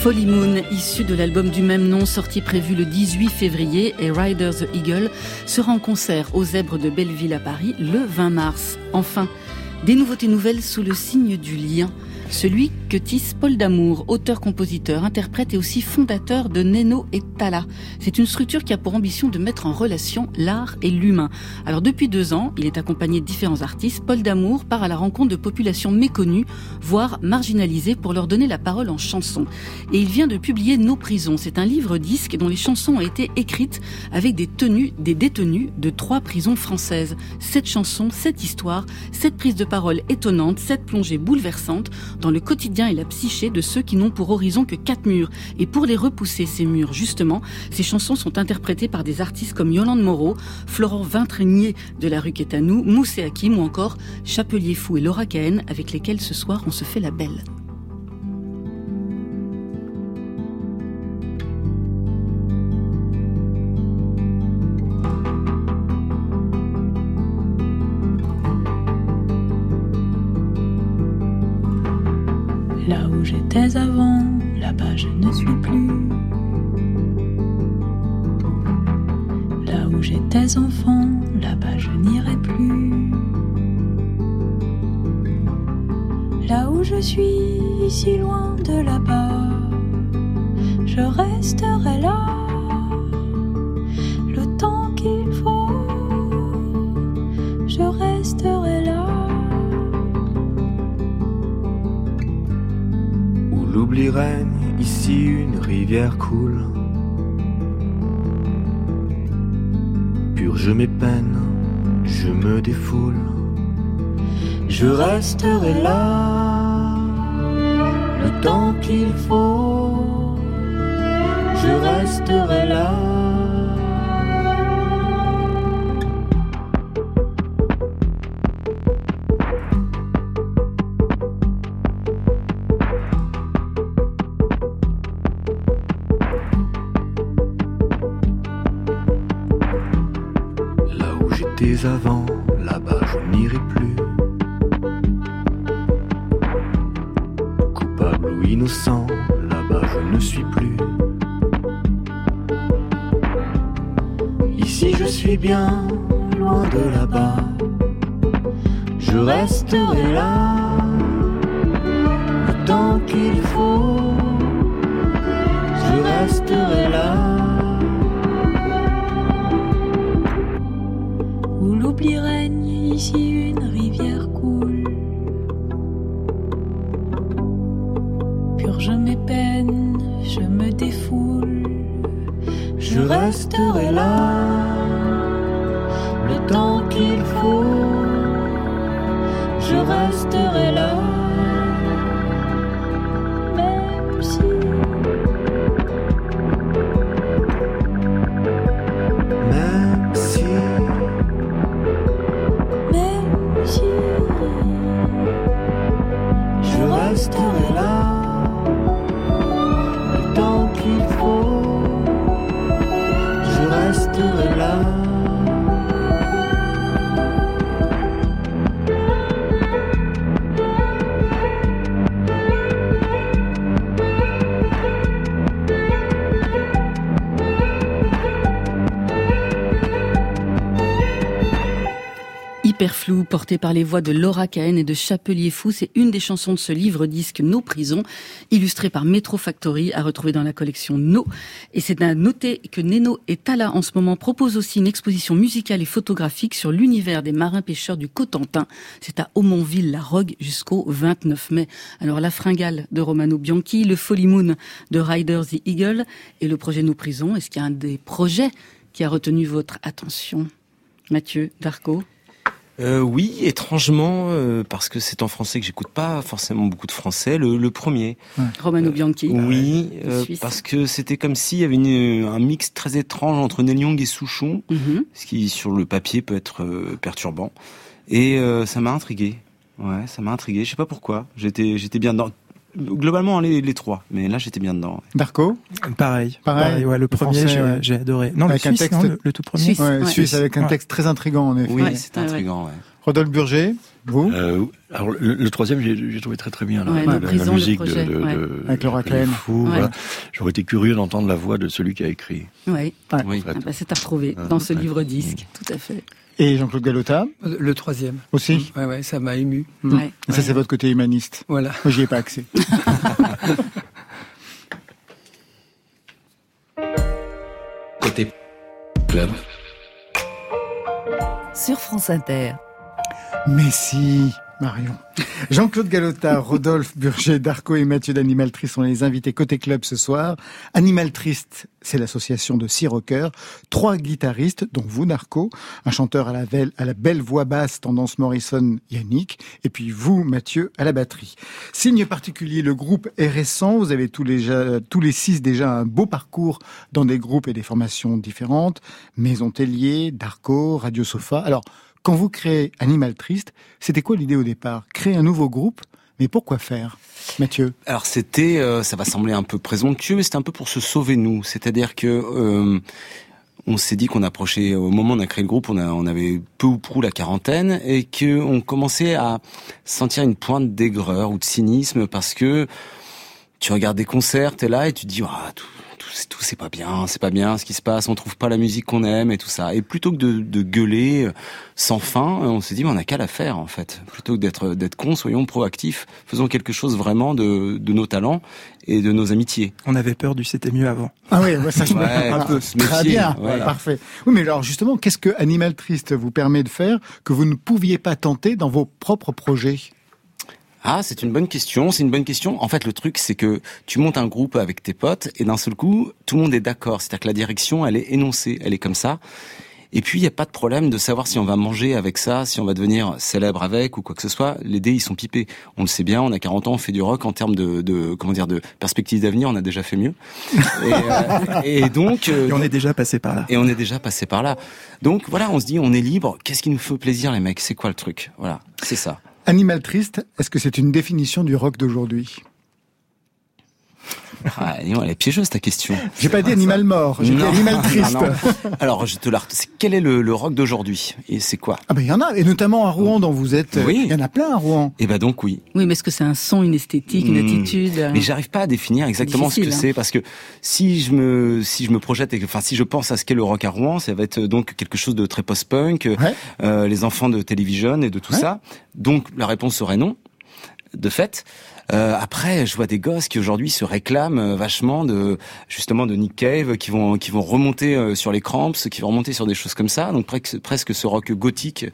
Folly Moon, issu de l'album du même nom sorti prévu le 18 février et Rider the Eagle sera en concert aux Zèbres de Belleville à Paris le 20 mars. Enfin, des nouveautés nouvelles sous le signe du lien. Celui que tisse Paul Damour, auteur-compositeur, interprète et aussi fondateur de Neno et Tala. C'est une structure qui a pour ambition de mettre en relation l'art et l'humain. Alors depuis deux ans, il est accompagné de différents artistes. Paul Damour part à la rencontre de populations méconnues, voire marginalisées, pour leur donner la parole en chanson. Et il vient de publier Nos prisons. C'est un livre-disque dont les chansons ont été écrites avec des tenues, des détenus de trois prisons françaises. Sept chansons, sept histoires, sept prises de parole étonnantes, sept plongées bouleversantes dans le quotidien et la psyché de ceux qui n'ont pour horizon que quatre murs. Et pour les repousser, ces murs, justement, ces chansons sont interprétées par des artistes comme Yolande Moreau, Florent Vintrenier de la rue Quétanou, Moussé Hakim ou encore Chapelier Fou et Laura Cahen avec lesquels ce soir on se fait la belle. J'étais avant, là-bas je ne suis plus. Là où j'étais enfant, là-bas je n'irai plus. Là où je suis, si loin de là-bas, je resterai là. Ici une rivière coule. Purge mes peines, je me défoule. Je resterai là, le temps qu'il faut. Je resterai. Là avant, là-bas je n'irai plus. Coupable ou innocent, là-bas je ne suis plus. Ici je suis bien, loin de là-bas. Je resterai là, Hyperflou, porté par les voix de Laura Cahen et de Chapelier Fou, c'est une des chansons de ce livre-disque Nos prisons, illustré par Metro Factory, à retrouver dans la collection No. Et c'est à noter que Neno et Tala en ce moment proposent aussi une exposition musicale et photographique sur l'univers des marins-pêcheurs du Cotentin. C'est à Aumonville-la-Rogue jusqu'au 29 mai. Alors la fringale de Romano Bianchi, le Folly Moon de Riders the Eagle et le projet Nos prisons. Est-ce qu'il y a un des projets qui a retenu votre attention? Mathieu, Darco Euh, oui, étrangement, euh, parce que c'est en français que j'écoute pas forcément beaucoup de français. Le, le premier. Romano Bianchi. Oui, Ah euh, parce que c'était comme s'il y avait une- un mix très étrange entre Neil Young et Souchon, Mhm. ce qui sur le papier peut être euh, perturbant. Et euh, ça m'a intrigué. Ouais, ça m'a intrigué. Je sais pas pourquoi. J'étais, j'étais bien dedans. Globalement, les, les trois, mais là j'étais bien dedans. Darko Pareil, Pareil, pareil, ouais, le le premier, j'ai ouais. j'ai adoré. Non, Avec le un Suisse, texte- non, le, le tout premier. Ouais, Suisse, avec un Ouais. texte très intrigant en effet. Oui, c'est intriguant. Ouais. Rodolphe Burger, vous? Euh, alors le, le troisième, j'ai trouvé très très bien la, Ouais, la- la la prison, le musique projet, de, de, ouais. de- Avec Laura Chapelier Cahen. Fou, Ouais. voilà. J'aurais été curieux d'entendre la voix de celui qui a écrit. Oui. Oui. Ah bah, c'est à retrouver dans ce livre-disque, tout à fait. Et Jean-Claude Galota Le troisième. Aussi Ouais, ouais, ça m'a ému. Ouais. Et Ça, c'est votre côté humaniste. Voilà. Moi, j'y ai pas accès. Côté club. Sur France Inter. Mais si, Marion. Jean-Claude Galota, Rodolphe Burger, Darco et Mathieu d'Animal Triste sont les invités côté club ce soir. Animal Triste, c'est l'association de six rockers, trois guitaristes, dont vous, Darco, un chanteur à la, belle, à voix basse, tendance Morrison, Yannick, et puis vous, Mathieu, à la batterie. Signe particulier, le groupe est récent, vous avez tous les, six déjà un beau parcours dans des groupes et des formations différentes, Maison Tellier, Darco, Radio Sofa. Alors, quand vous créez Animal Triste, c'était quoi l'idée au départ? Créer un nouveau groupe, mais pourquoi faire? Mathieu? Alors c'était, euh, ça va sembler un peu présomptueux, mais c'était un peu pour se sauver nous. C'est-à-dire que euh, on s'est dit qu'on approchait au moment où on a créé le groupe, on, avait peu ou prou la quarantaine et que on commençait à sentir une pointe d'aigreur ou de cynisme parce que tu regardes des concerts, t'es là et tu te dis tout, tout, c'est- tout c'est pas bien, c'est pas bien ce qui se passe, on trouve pas la musique qu'on aime et tout ça. Et plutôt que de, de gueuler euh, sans fin, euh, on s'est dit mais on a qu'à la faire en fait. Plutôt que d'être d'être con, soyons proactifs, faisons quelque chose vraiment de, de nos talents et de nos amitiés. On avait peur du c'était mieux avant. Ah oui, ouais, ça je me- Ouais, voilà. un peu, se Très bien, voilà. parfait. Oui, mais alors justement, qu'est-ce que Animal Triste vous permet de faire que vous ne pouviez pas tenter dans vos propres projets? Ah, c'est une bonne question. C'est une bonne question. En fait, le truc, c'est que tu montes un groupe avec tes potes et d'un seul coup, tout le monde est d'accord. C'est-à-dire que la direction, elle est énoncée, elle est comme ça. Et puis, il n'y a pas de problème de savoir si on va manger avec ça, si on va devenir célèbre avec ou quoi que ce soit. Les dés, ils sont pipés. On le sait bien, on a 40 ans, on fait du rock en termes de, de comment dire, de perspective d'avenir, on a déjà fait mieux. Et, euh, et donc... euh, Et on est déjà passé par là. et on est déjà passé par là. Donc voilà, on se dit, on est libre. Qu'est-ce qui nous fait plaisir, les mecs? C'est quoi le truc? Voilà, c'est ça. Animal Triste, est-ce que c'est une définition du rock d'aujourd'hui? Ah, dis-moi, elle est piégeuse ta question. J'ai pas dit Animal Mort, j'ai dit Animal Triste. non, non. Alors, je te la. c'est- Quel est le, le rock d'aujourd'hui Et c'est quoi? Ah ben il y en a, et notamment à Rouen dont vous êtes. Oui. Il y en a plein à Rouen. Eh ben donc oui. Oui, mais est-ce que c'est un son, une esthétique, une Hmm. attitude? Euh, Mais j'arrive pas à définir exactement ce que hein. c'est parce que si je me si je me projette et que- enfin si je pense à ce qu'est le rock à Rouen, ça va être donc quelque chose de très post-punk, euh, euh, les enfants de télévision et de tout ça. Donc la réponse serait non. De fait. Euh, après, je vois des gosses qui aujourd'hui se réclament euh, vachement de justement de Nick Cave, qui vont qui vont remonter euh, sur les Cramps, qui vont remonter sur des choses comme ça. Donc presque presque ce rock gothique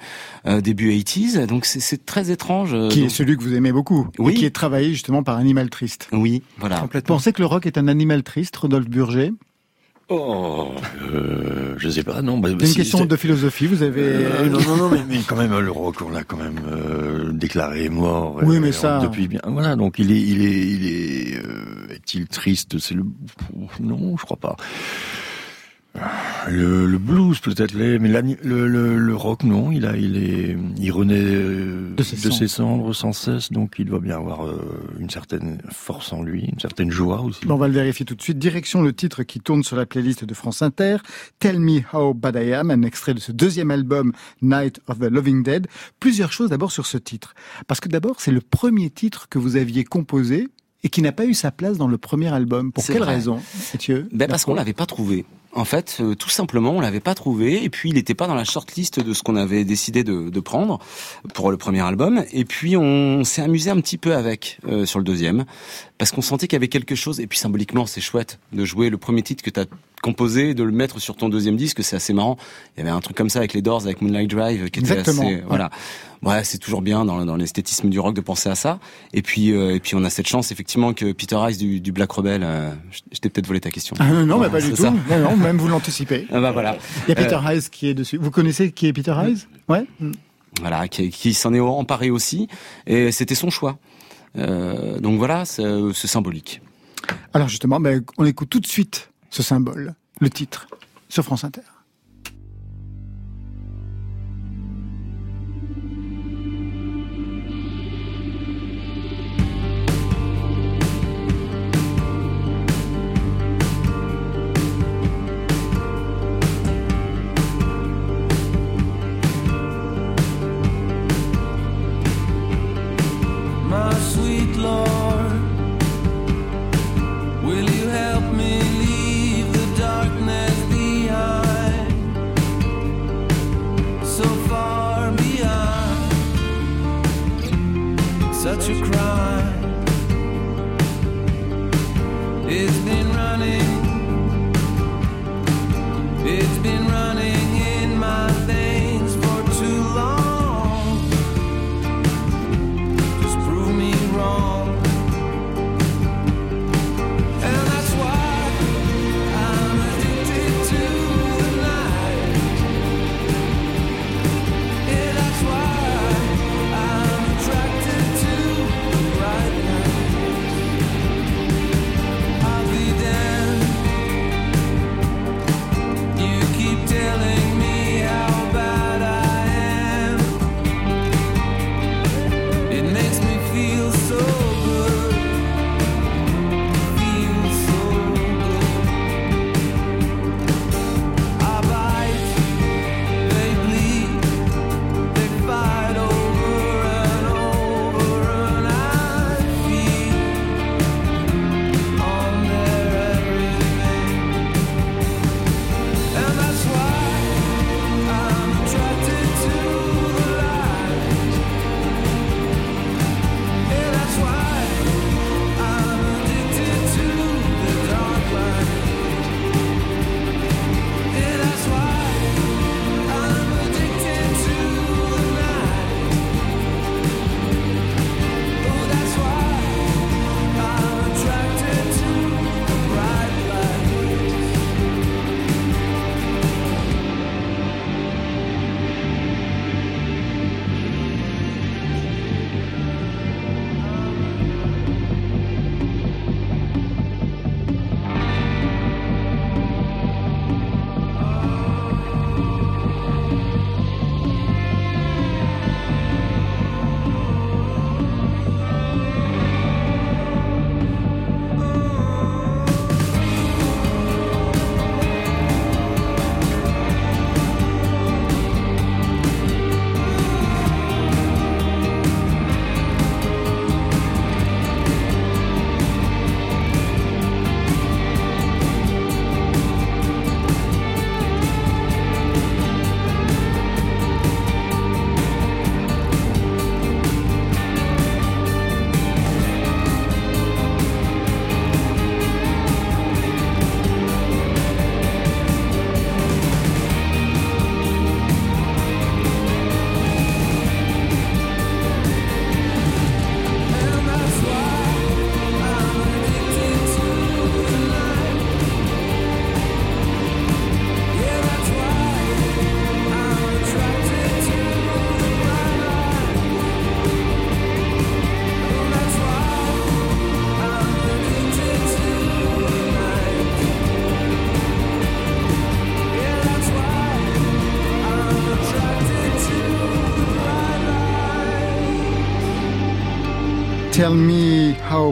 euh, début 80s. Donc c'est c'est très étrange. euh, Qui est celui que vous aimez beaucoup. Oui. Et qui est travaillé justement par Animal Triste. Oui, voilà. Vous pensez que le rock est un animal triste, Rodolphe Burger Oh, euh, je sais pas, non. Bah, C'est une si, question de philosophie, vous avez... Euh, non, non, non, mais, mais quand même, le rock, on l'a quand même euh, déclaré mort. Oui, euh, mais ça- Depuis bien. Voilà, donc il est, il est, il est, euh, est-il triste? C'est le. Non, je crois pas. Le, le blues peut-être mais le, le, le rock non, il a, il est, il renaît euh, De ses cendres sans cesse, donc il doit bien avoir euh, une certaine force en lui, une certaine joie aussi. Bon, on va le vérifier tout de suite. Direction le titre qui tourne sur la playlist de France Inter. Tell Me How Bad I Am, un extrait de ce deuxième album, Night of the Loving Dead. Plusieurs choses d'abord sur ce titre. Parce que d'abord, c'est le premier titre que vous aviez composé et qui n'a pas eu sa place dans le premier album. Pour quelle vrai. raison, Mathieu? Ben parce qu'on l'avait pas trouvé. En fait, euh, tout simplement, on l'avait pas trouvé. Et puis, il n'était pas dans la shortlist de ce qu'on avait décidé de, de prendre pour le premier album. Et puis, on s'est amusé un petit peu avec euh, sur le deuxième, parce qu'on sentait qu'il y avait quelque chose. Et puis, symboliquement, c'est chouette de jouer le premier titre que tu as composé, de le mettre sur ton deuxième disque. C'est assez marrant. Il y avait un truc comme ça avec les Doors, avec Moonlight Drive, qui était Exactement, assez, ouais. voilà. Ouais, c'est toujours bien dans, dans l'esthétisme du rock de penser à ça. Et puis, euh, et puis, on a cette chance effectivement que Peter Rice du, du Black Rebel. euh, je t'ai peut-être volé ta question. Ah non, non, pas du tout. Non, non, même vous l'anticipez. Ah bah voilà. Il y a Peter Euh, Hayes qui est dessus. Vous connaissez qui est Peter Hayes Ouais. voilà, qui, qui s'en est emparé aussi, et c'était son choix. Euh, donc voilà, c'est symbolique. Alors justement, ben, on écoute tout de suite ce symbole, le titre, sur France Inter.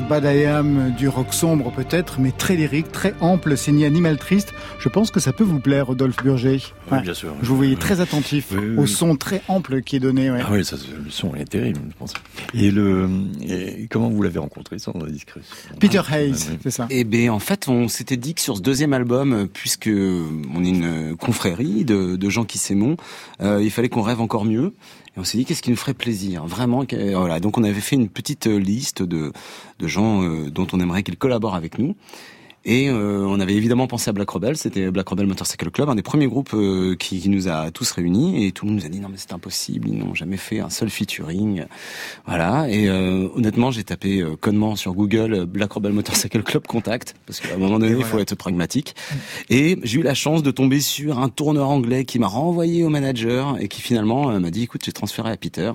Me How Bad I Am, du rock sombre peut-être, mais très lyrique, très ample, signé Animal Triste. Je pense que ça peut vous plaire, Rodolphe Burger. Oui, bien sûr. Je vous voyais très attentif au son très ample qui est donné. Ouais. Ah oui, ça, le son est terrible, je pense. Et le, et comment vous l'avez rencontré sans indiscrétion? Peter Hayes, c'est ça. Eh ben en fait, on s'était dit que sur ce deuxième album, euh, puisque on est une euh, confrérie de, de gens qui s'aimont, euh, il fallait qu'on rêve encore mieux. Et on s'est dit qu'est-ce qui nous ferait plaisir, vraiment. que- Voilà, donc on avait fait une petite euh, liste de, de gens euh, dont on aimerait qu'ils collaborent avec nous. Et euh, on avait évidemment pensé à Black Rebel, c'était Black Rebel Motorcycle Club, un des premiers groupes euh, qui, qui nous a tous réunis, et tout le monde nous a dit non mais c'est impossible, ils n'ont jamais fait un seul featuring, voilà. Et euh, honnêtement, j'ai tapé euh, connement sur Google euh, Black Rebel Motorcycle Club contact, parce qu'à un moment donné, il faut être pragmatique. Et j'ai eu la chance de tomber sur un tourneur anglais qui m'a renvoyé au manager et qui finalement euh, m'a dit écoute, j'ai transféré à Peter.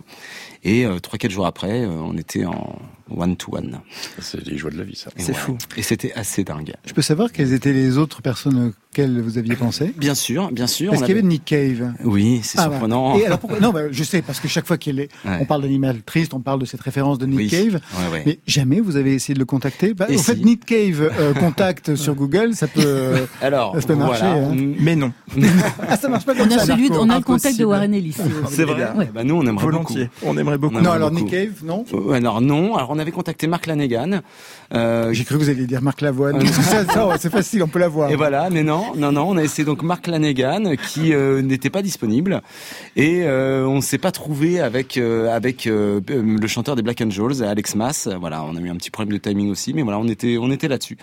Et euh, trois quatre jours après, euh, on était en one to one. C'est les joies de la vie, ça. Et voilà. Et c'était assez dingue. Je peux savoir quelles étaient les autres personnes auxquelles vous aviez pensé? Bien sûr, bien sûr. Parce on qu'il y avait Nick Cave. Oui, c'est Ah, surprenant. voilà. Et alors pourquoi? Non, bah, je sais parce que chaque fois qu'il est, Ouais. on parle d'animal triste, on parle de cette référence de Nick Oui. Cave. Ouais, ouais. Mais jamais vous avez essayé de le contacter. Bah, en fait. Nick Cave euh, contact sur Google, ça peut. euh, Alors, ça peut marcher. voilà. hein. Mais non. ah, ça marche pas comme On a ça. celui, on a le contact de. Warren Ellis. C'est vrai. Ouais. Bah, nous, on aimerait Volontiers. beaucoup. On aimerait beaucoup. On Non, alors beaucoup. Nick Cave, non? Ouais, alors non. Alors on avait contacté Mark Lanegan. Euh, J'ai cru que vous alliez dire Marc Lavoine. Ouais, c'est facile, on peut l'avoir. Et voilà, mais non, non, non, on a essayé donc Mark Lanegan qui euh, n'était pas disponible et euh, on s'est pas trouvé avec euh, avec euh, le chanteur des Black Angels, Alex Mass. Voilà, on a eu un petit problème de timing aussi, mais voilà, on était on était là-dessus.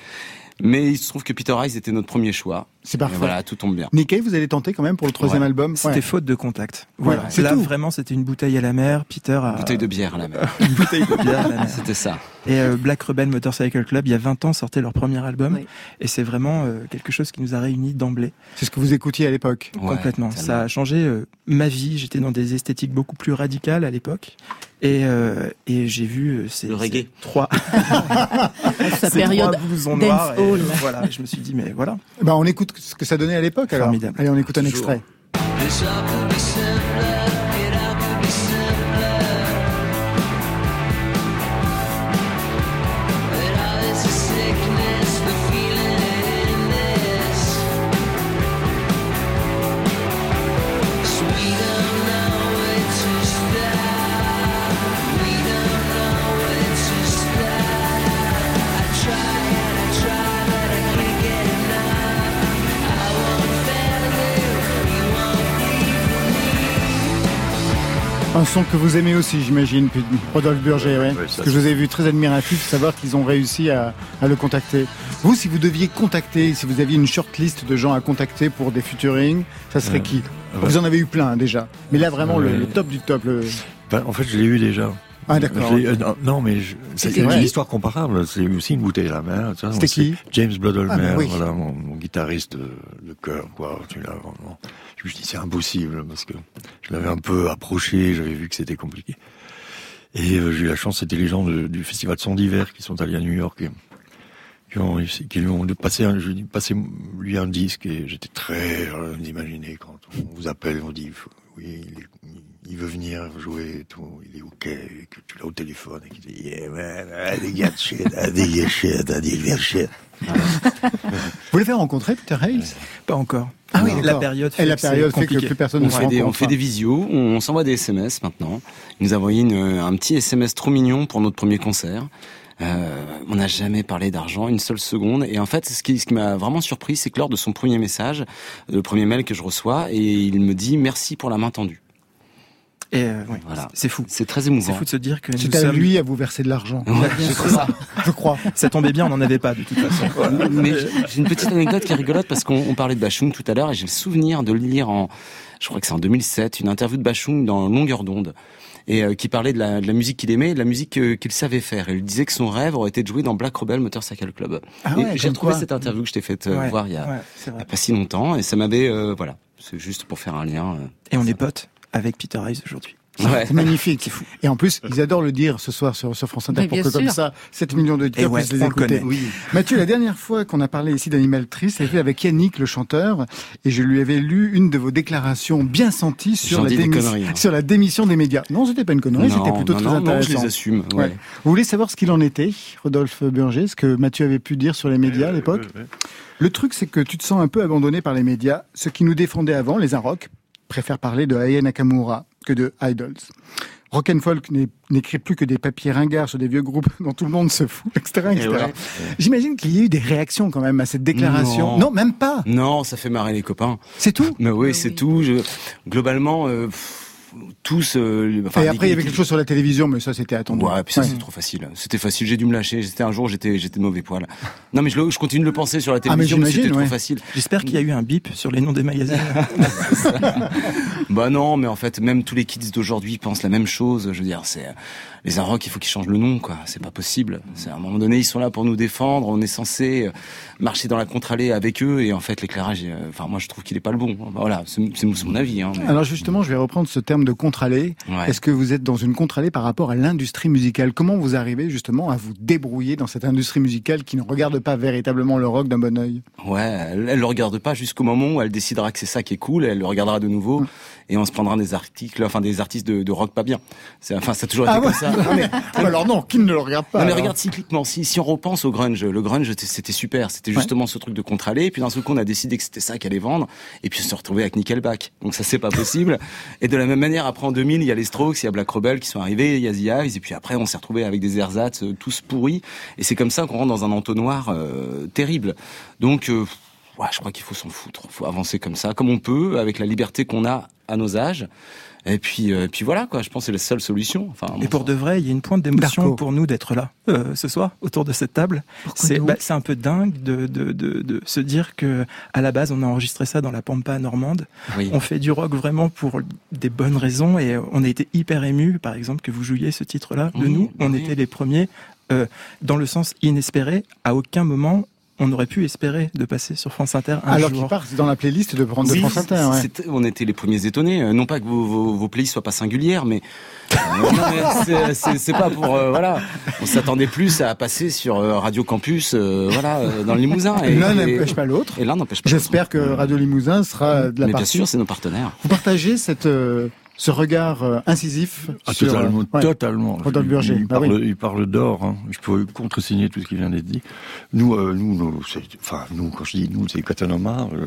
Mais il se trouve que Peter Rice était notre premier choix. C'est parfait. Et voilà, tout tombe bien. Cave, vous allez tenter quand même pour le troisième Ouais. album. C'était Ouais. faute de contact. Voilà, c'est Là, tout. vraiment, c'était une bouteille à la mer. Peter a. Bouteille de bière là même. Une bouteille de bière à la mer. C'était ça. Et euh, Black Rebel Motorcycle Club, il y a 20 ans, sortait leur premier album. Oui. Et c'est vraiment euh, quelque chose qui nous a réunis d'emblée. C'est ce que vous écoutiez à l'époque. Ouais, complètement. tellement. Ça a changé euh, ma vie. J'étais dans des esthétiques beaucoup plus radicales à l'époque. Et, euh, et j'ai vu euh, ces, Le reggae. ces trois, Sa période trois. Et, dancehall. euh, voilà, je me suis dit, mais voilà. Bah, on écoute ce que ça donnait à l'époque. Alors, Formidable. allez, on écoute un Toujours. extrait. Un son que vous aimez aussi, j'imagine, Rodolphe Burger. Ouais, Parce que je vous ai vu très admiratif de savoir qu'ils ont réussi à, à le contacter. Vous, si vous deviez contacter, si vous aviez une shortlist de gens à contacter pour des featuring, ça serait Euh, qui. Vous en avez eu plein déjà. Mais là, vraiment, le, top du top. Le... Ben, en fait, je l'ai eu déjà. Ah, d'accord. Euh, non, mais c'est une histoire comparable. C'est aussi une bouteille à la mer. C'était C'est qui James Bloodholmer, Ah, oui. voilà, mon, mon guitariste de, de cœur, quoi. Tu l'as vraiment. Je dit, c'est impossible, parce que je l'avais un peu approché, j'avais vu que c'était compliqué. Et euh, j'ai eu la chance, c'était les gens du festival de son d'hiver qui sont allés à New York et qui, ont, qui lui ont passé, un, je lui passé lui un disque et j'étais très euh, imaginé quand on vous appelle, on dit oui, il, il veut venir jouer et tout, il est ok, et que tu l'as au téléphone et qu'il dit yeah man, I that shit, I. Vous l'avez rencontré, Peter Hayes Pas encore. Ah oui, la période Et fait la que c'est période fait que compliqué. plus personne On ne se fait, des, on fait des visios, on s'envoie des SMS maintenant. Il nous a envoyé une- un petit SMS trop mignon pour notre premier concert. Euh, on n'a jamais parlé d'argent une seule seconde. Et en fait, ce qui, ce qui m'a vraiment surpris, c'est que lors de son premier message, le premier mail que je reçois, et il me dit merci pour la main tendue. Et euh, ouais, Voilà. c'est fou. C'est très C'est émouvant. fou de se dire que nous C'est à sommes... lui à vous verser de l'argent. Ouais, je c'est crois. ça. Je crois. Ça tombait bien, on n'en avait pas de toute façon. Mais j'ai- une petite anecdote qui est rigolote parce qu'on on parlait de Bachung tout à l'heure et j'ai le souvenir de lire en, je crois que c'est en 2007, une interview de Bachung dans Longueur d'onde et euh, qui parlait de la, de la musique qu'il aimait et de la musique euh, qu'il savait faire. Et il disait que son rêve aurait été de jouer dans Black Rebel Motorcycle Club. Ah Et ouais, j'ai retrouvé quoi. cette interview que je t'ai faite euh, Ouais, voir il y a, ouais, c'est pas si longtemps et ça m'avait, euh, voilà, c'est juste pour faire un lien. euh. Et on est potes avec Peter Rice aujourd'hui. Ouais. C'est magnifique. Et en plus, ils adorent le dire ce soir sur, sur France Inter Mais pour bien que comme sûr. ça, 7 millions de Et ouais, puissent les on le écouter. connaît. Oui. Mathieu, la dernière fois qu'on a parlé ici d'Animal Triste, c'était avec Yannick, le chanteur, et je lui avais lu une de vos déclarations bien senties sur, la, hein. sur la démission des médias. Non, c'était pas une connerie, Non, c'était plutôt non, très non, non, intéressant. je les assume, ouais. Vous voulez savoir ce qu'il en était, Rodolphe Burger, ce que Mathieu avait pu dire sur les médias à l'époque Le truc, c'est que tu te sens un peu abandonné par les médias. Ceux qui nous défendaient avant, les Inrock, préfèrent parler de Aya Nakamura que de Idols. Rock and Folk n'est- n'écrit plus que des papiers ringards sur des vieux groupes dont tout le monde se fout, etc. etc. Et ouais. J'imagine qu'il y a eu des réactions quand même à cette déclaration. Non. même pas. Non, ça fait marrer les copains. C'est tout Mais oui, c'est tout. Je... Globalement, euh, tous. euh, enfin, Et après, il y avait les- quelque chose sur la télévision, mais ça, c'était attendu. Ouais, puis ça Ouais. c'est trop facile. C'était facile, j'ai dû me lâcher. C'était un jour, j'étais j'étais de mauvais poil. Non mais je, le- je continue de le penser sur la Ah, mais télévision, mais c'était j'imagine, trop ouais. facile. J'espère qu'il y a eu un bip sur les noms des magazines. Bah non, mais en fait, même tous les kids d'aujourd'hui pensent la même chose. Je veux dire, c'est les Inrocks, il faut qu'ils changent le nom, quoi. C'est pas possible. C'est à un moment donné, ils sont là pour nous défendre. On est censé euh, marcher dans la contre-allée avec eux, et en fait, l'éclairage, euh, enfin, moi, je trouve qu'il est pas le bon. Voilà, c'est c'est mon avis. Hein, mais- Alors justement, je vais reprendre ce terme de contre-allée. Ouais. Est-ce que vous êtes dans une contre-allée par rapport à l'industrie musicale? Comment vous arrivez justement à vous débrouiller dans cette industrie musicale qui ne regarde pas véritablement le rock d'un bon œil Ouais, elle, elle le regarde pas jusqu'au moment où elle décidera que c'est ça qui est cool, et elle le regardera de nouveau, Mm. Et on se prendra des articles, enfin des artistes de, de rock pas bien. C'est, enfin, ça a toujours été Ah comme ouais. ça. Non, mais- Ah, bah alors non, qui ne le regarde pas Non mais alors regarde cycliquement, si, si on repense au grunge, le grunge c'était- super, c'était Ouais. justement ce truc de contre-allée, et puis d'un seul coup on a décidé que c'était ça qu'allait vendre, et puis on s'est retrouvé avec Nickelback, donc ça c'est pas possible. et de la même manière, après en 2000, il y a les Strokes, il y a Black Rebel qui sont arrivés, il y a The Hives, et puis après on s'est retrouvé avec des ersatz euh, tous pourris, et c'est comme ça qu'on rentre dans un entonnoir euh, terrible. Donc euh, ouais, je crois qu'il faut s'en foutre, faut avancer comme ça, comme on peut, avec la liberté qu'on a à nos âges. Et puis, euh, puis voilà quoi. Je pense que c'est la seule solution. Enfin, Et pour de vrai, il y a une pointe d'émotion pour nous d'être là euh, ce soir autour de cette table. C'est bah, c'est un peu dingue de, de, de, de se dire que à la base on a enregistré ça dans la pampa normande. Oui. On fait du rock vraiment pour des bonnes raisons et on a été hyper ému, par exemple, que vous jouiez ce titre-là de Oui, nous. On oui. était les premiers euh, dans le sens inespéré. À aucun moment on aurait pu espérer de passer sur France Inter un Alors jour. qu'il part dans la playlist de prendre de France Inter. ouais. c'était- on était les premiers étonnés. Euh, Non pas que vos, vos, vos playlists soient pas singulières, mais, euh, mais c'est- pas pour euh, voilà. On s'attendait plus à passer sur euh, Radio Campus, euh, voilà, euh, dans le Limousin. Et, L'un n'empêche pas l'autre. Et l'un n'empêche pas. J'espère que Radio Limousin sera de la Mais bien sûr, c'est nos partenaires. Vous partagez cette, euh, ce regard euh, incisif Ah, sur, totalement, euh, ouais. totalement. Rodolphe Il- Burger. Il, Bah parle, oui. il parle d'or. Hein. Je peux contresigner tout ce qui vient d'être dit. Nous, euh, nous, nous, enfin, nous, quand je dis nous, c'est Katanoma. euh,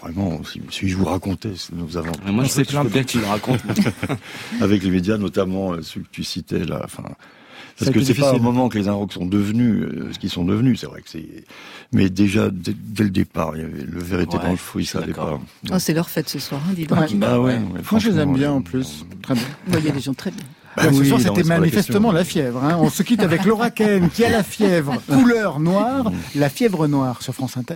vraiment, si, si je vous racontais ce que nous avons. Mais moi, je sais plein de me racontes. avec les médias, notamment euh, ceux que tu citais là. Enfin, parce que c'est pas au moment que les Inrocks sont devenus euh, ce qu'ils sont devenus. C'est vrai que c'est. Mais déjà dès, dès le départ, il y avait le vérité Ouais, dans le fruit, ça allait pas. Oh, c'est leur fête ce soir, hein, dis donc. Ouais. Bah ouais, ouais, Moi, je les franchement, aime bien en plus. Très bien. Il y a des gens très bien. Bah ce oui, soir, c'était la manifestement la fièvre. hein. On se quitte avec Laura Ken, qui a la fièvre, couleur noire, la fièvre noire sur France Inter.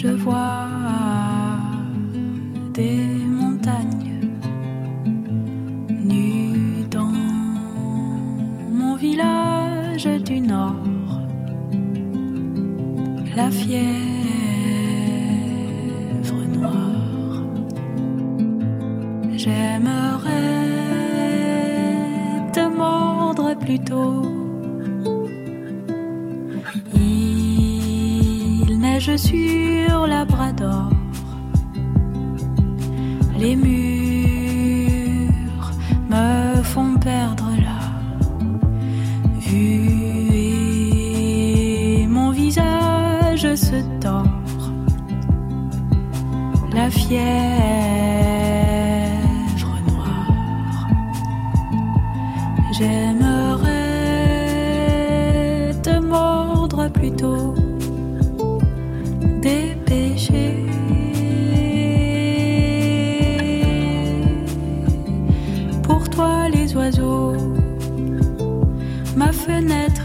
Je vois des montagnes nues dans mon village du nord. La fièvre noire. J'aimerais te mordre plutôt. Neige sur Labrador. Les murs me font perdre la vue et mon visage se tord. La fièvre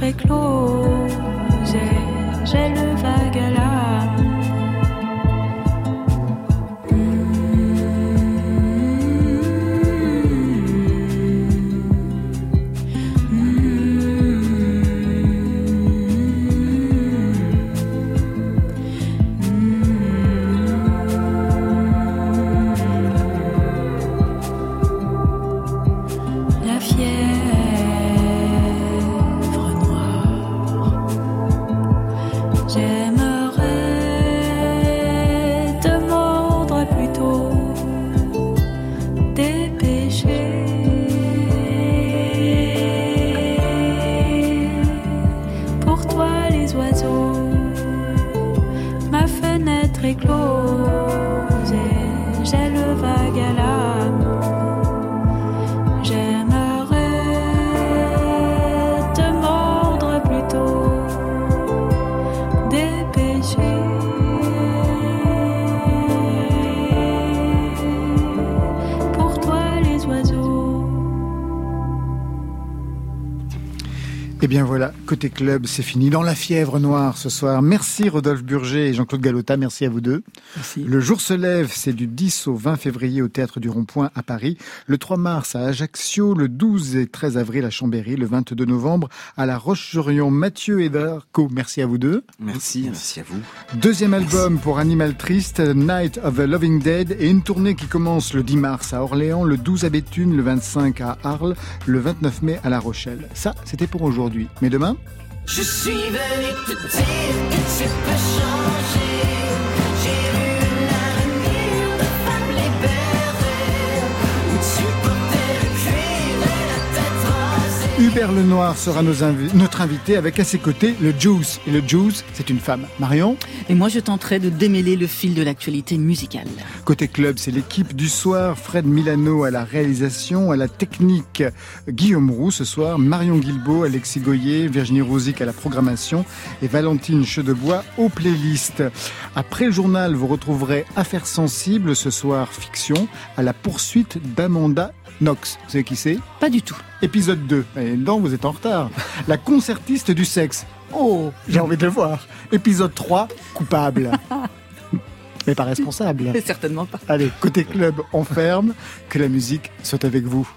fenêtre est Et bien voilà, côté club, c'est fini dans la fièvre noire ce soir. Merci Rodolphe Burger et Jean-Claude Galota, merci à vous deux. Merci. Le jour se lève, c'est du 10 au 20 février au Théâtre du Rond-Point à Paris, le 3 mars à Ajaccio, le 12 et 13 avril à Chambéry, le 22 novembre à La Roche-sur-Yon. Mathieu et Darco, merci à vous deux. Merci, merci à vous. Deuxième album pour Animal Triste, Night of the Loving Dead, et une tournée qui commence le 10 mars à Orléans, le 12 à Béthune, le 25 à Arles, le 29 mai à La Rochelle. Ça, c'était pour aujourd'hui. Mais demain Je suis venu te dire que tu peux changer. Hubert Lenoir sera nos invi- notre invité avec à ses côtés le Juice. Et le Juice, c'est une femme. Marion Et moi, je tenterai de démêler le fil de l'actualité musicale. Côté club, c'est l'équipe du soir. Fred Milano à la réalisation, à la technique. Guillaume Roux ce soir. Marion Guilbeault, Alexis Goyer, Virginie Rosic à la programmation et Valentine Chedebois aux playlists. Après le journal, vous retrouverez Affaires sensibles ce soir fiction à la poursuite d'Amanda Knox. Vous savez qui c'est? Pas du tout. Épisode 2. Et non, vous êtes en retard. La concertiste du sexe. Oh, j'ai envie de le voir. Épisode 3, coupable. Mais pas responsable. Certainement pas. Allez, côté club, on ferme. Que la musique soit avec vous.